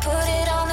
put it on